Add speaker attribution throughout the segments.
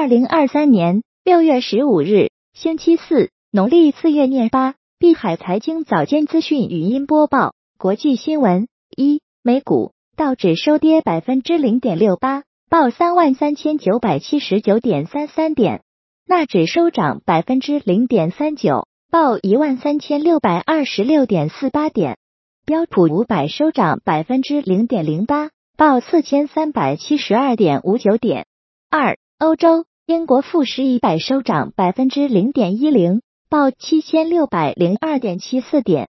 Speaker 1: 二零二三年六月十五日，星期四，农历四月廿八。碧海财经早间资讯语音播报：国际新闻一，美股道指收跌百分之零点六八，报三万三千九百七十九点三三点；纳指收涨百分之零点三九，报一万三千六百二十六点四八点；标普五百收涨百分之零点零八。报四千三百七十二点五九点二。欧洲，英国富时一百收涨百分之零点一零，报七千六百零二点七四点。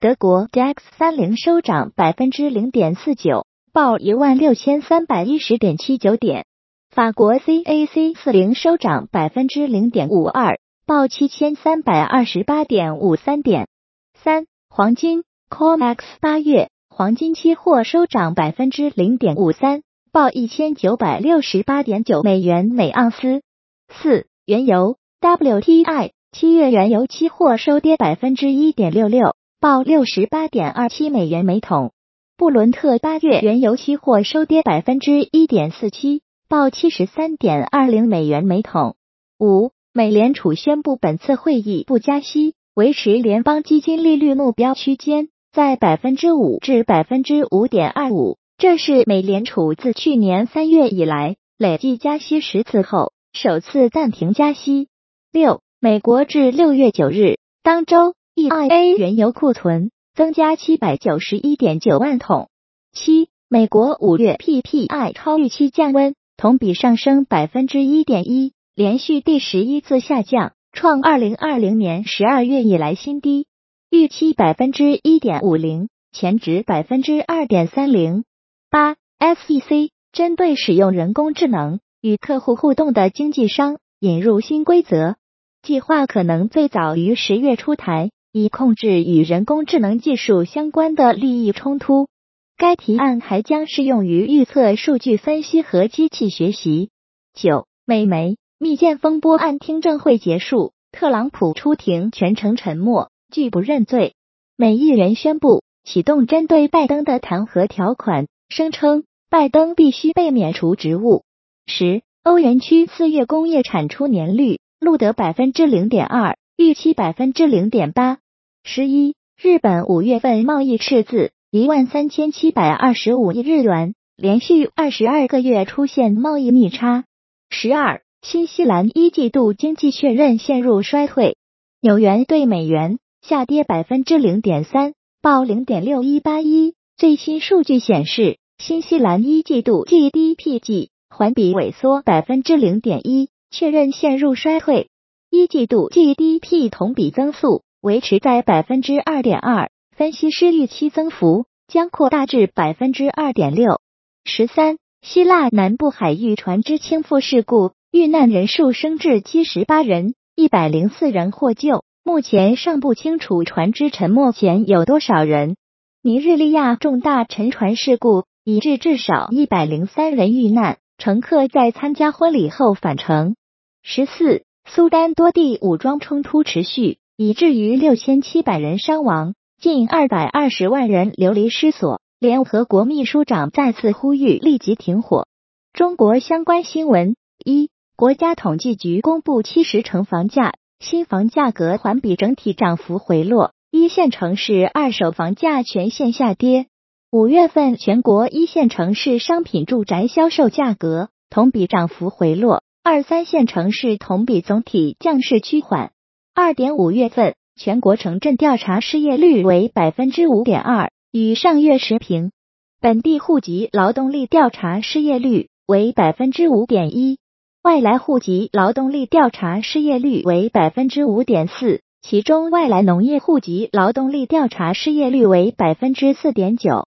Speaker 1: 德国 DAX 三零收涨百分之零点四九，报一万六千三百一十点七九点。法国 CAC 四零收涨百分之零点五二，报七千三百二十八点五三点。三，黄金 COMEX 八月。黄金期货收涨百分之零点五三，报一千九百六十八点九美元每盎司。四、原油 WTI 七月原油期货收跌百分之一点六六，报六十八点二七美元每桶。布伦特八月原油期货收跌百分之一点四七，报七十三点二零美元每桶。五、美联储宣布本次会议不加息，维持联邦基金利率目标区间。在百分之五至百分之五点二五，这是美联储自去年三月以来累计加息十次后首次暂停加息。六，美国至六月九日当周 EIA 原油库存增加七百九十一点九万桶。七，美国五月 PPI 超预期降温，同比上升百分之一点一，连续第十一次下降，创二零二零年十二月以来新低。预期百分之一点五零，前值百分之二点三零八。SEC 针对使用人工智能与客户互动的经纪商引入新规则，计划可能最早于十月出台，以控制与人工智能技术相关的利益冲突。该提案还将适用于预测数据分析和机器学习。九，美媒密件风波案听证会结束，特朗普出庭全程沉默。拒不认罪，美议员宣布启动针对拜登的弹劾条款，声称拜登必须被免除职务。十，欧元区四月工业产出年率录得百分之零点二，预期百分之零点八。十一，日本五月份贸易赤字一万三千七百二十五亿日元，连续二十二个月出现贸易逆差。十二，新西兰一季度经济确认陷入衰退，纽元对美元。下跌百分之零点三，报零点六一八一。最新数据显示，新西兰一季度 GDP 季环比萎缩百分之零点一，确认陷入衰退。一季度 GDP 同比增速维持在百分之二点二，分析师预期增幅将扩大至百分之二点六。十三，希腊南部海域船只倾覆事故遇难人数升至七十八人，一百零四人获救。目前尚不清楚船只沉没前有多少人。尼日利亚重大沉船事故已致至少一百零三人遇难，乘客在参加婚礼后返程。十四，苏丹多地武装冲突持续，以至于六千七百人伤亡，近二百二十万人流离失所。联合国秘书长再次呼吁立即停火。中国相关新闻：一，国家统计局公布七十城房价。新房价格环比整体涨幅回落，一线城市二手房价全线下跌。五月份全国一线城市商品住宅销售价格同比涨幅回落，二三线城市同比总体降势趋缓。二点五月份全国城镇调查失业率为百分之五点二，与上月持平。本地户籍劳动力调查失业率为百分之五点一。外来户籍劳动力调查失业率为百分之五点四，其中外来农业户籍劳动力调查失业率为百分之四点九。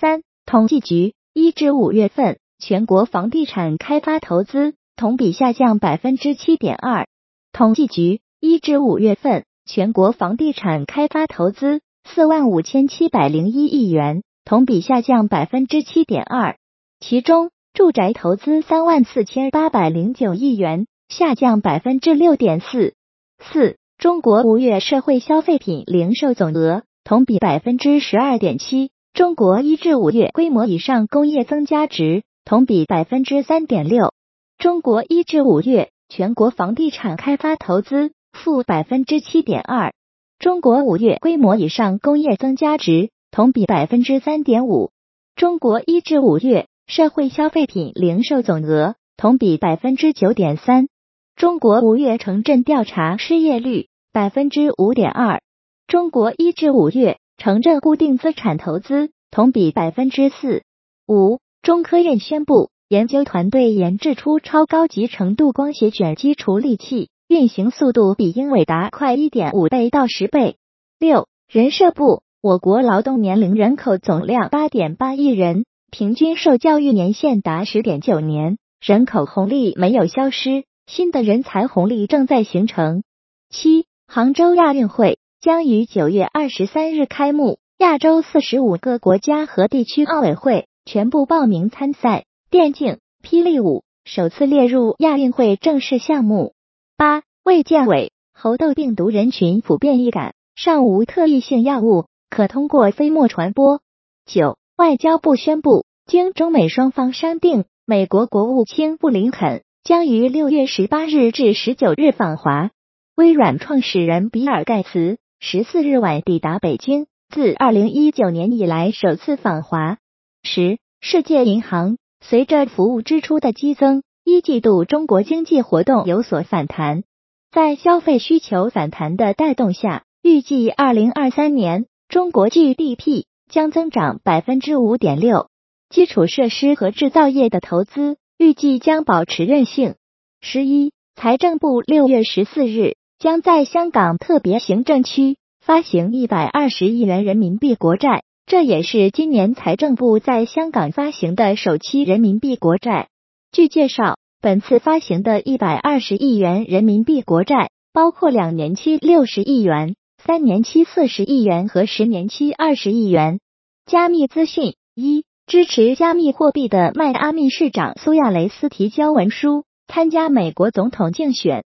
Speaker 1: 三，统计局一至五月份全国房地产开发投资同比下降百分之七点二。统计局一至五月份全国房地产开发投资四万五千七百零一亿元，同比下降百分之七点二，其中。住宅投资三万四千八百零九亿元，下降百分之六点四四。中国五月社会消费品零售总额同比百分之十二点七。中国一至五月规模以上工业增加值同比百分之三点六。中国一至五月全国房地产开发投资负百分之七点二。中国五月规模以上工业增加值同比百分之三点五。中国一至五月社会消费品零售总额同比百分之九点三。中国五月城镇调查失业率百分之五点二。中国一至五月城镇固定资产投资同比百分之四。五，中科院宣布，研究团队研制出超高级程度光学卷积处理器。运行速度比英伟达快一点五倍到十倍。六，人社部，我国劳动年龄人口总量八点八亿人，平均受教育年限达十点九年，人口红利没有消失，新的人才红利正在形成。七，杭州亚运会将于九月二十三日开幕，亚洲四十五个国家和地区奥委会全部报名参赛，电竞、霹雳舞首次列入亚运会正式项目。八、卫健委，猴痘病毒人群普遍易感，尚无特异性药物可通过飞沫传播。九、外交部宣布，经中美双方商定，美国国务卿布林肯将于六月十八日至十九日访华。微软创始人比尔盖茨十四日晚抵达北京，自二零一九年以来首次访华。十、世界银行，随着服务支出的激增。一季度中国经济活动有所反弹，在消费需求反弹的带动下，预计二零二三年中国 GDP 将增长百分之五点六。基础设施和制造业的投资预计将保持韧性。十一，财政部六月十四日将在香港特别行政区发行一百二十亿元人民币国债，这也是今年财政部在香港发行的首期人民币国债。据介绍，本次发行的一百二十亿元人民币国债，包括两年期六十亿元、三年期四十亿元和十年期二十亿元。加密资讯一，支持加密货币的迈阿密市长苏亚雷斯提交文书参加美国总统竞选。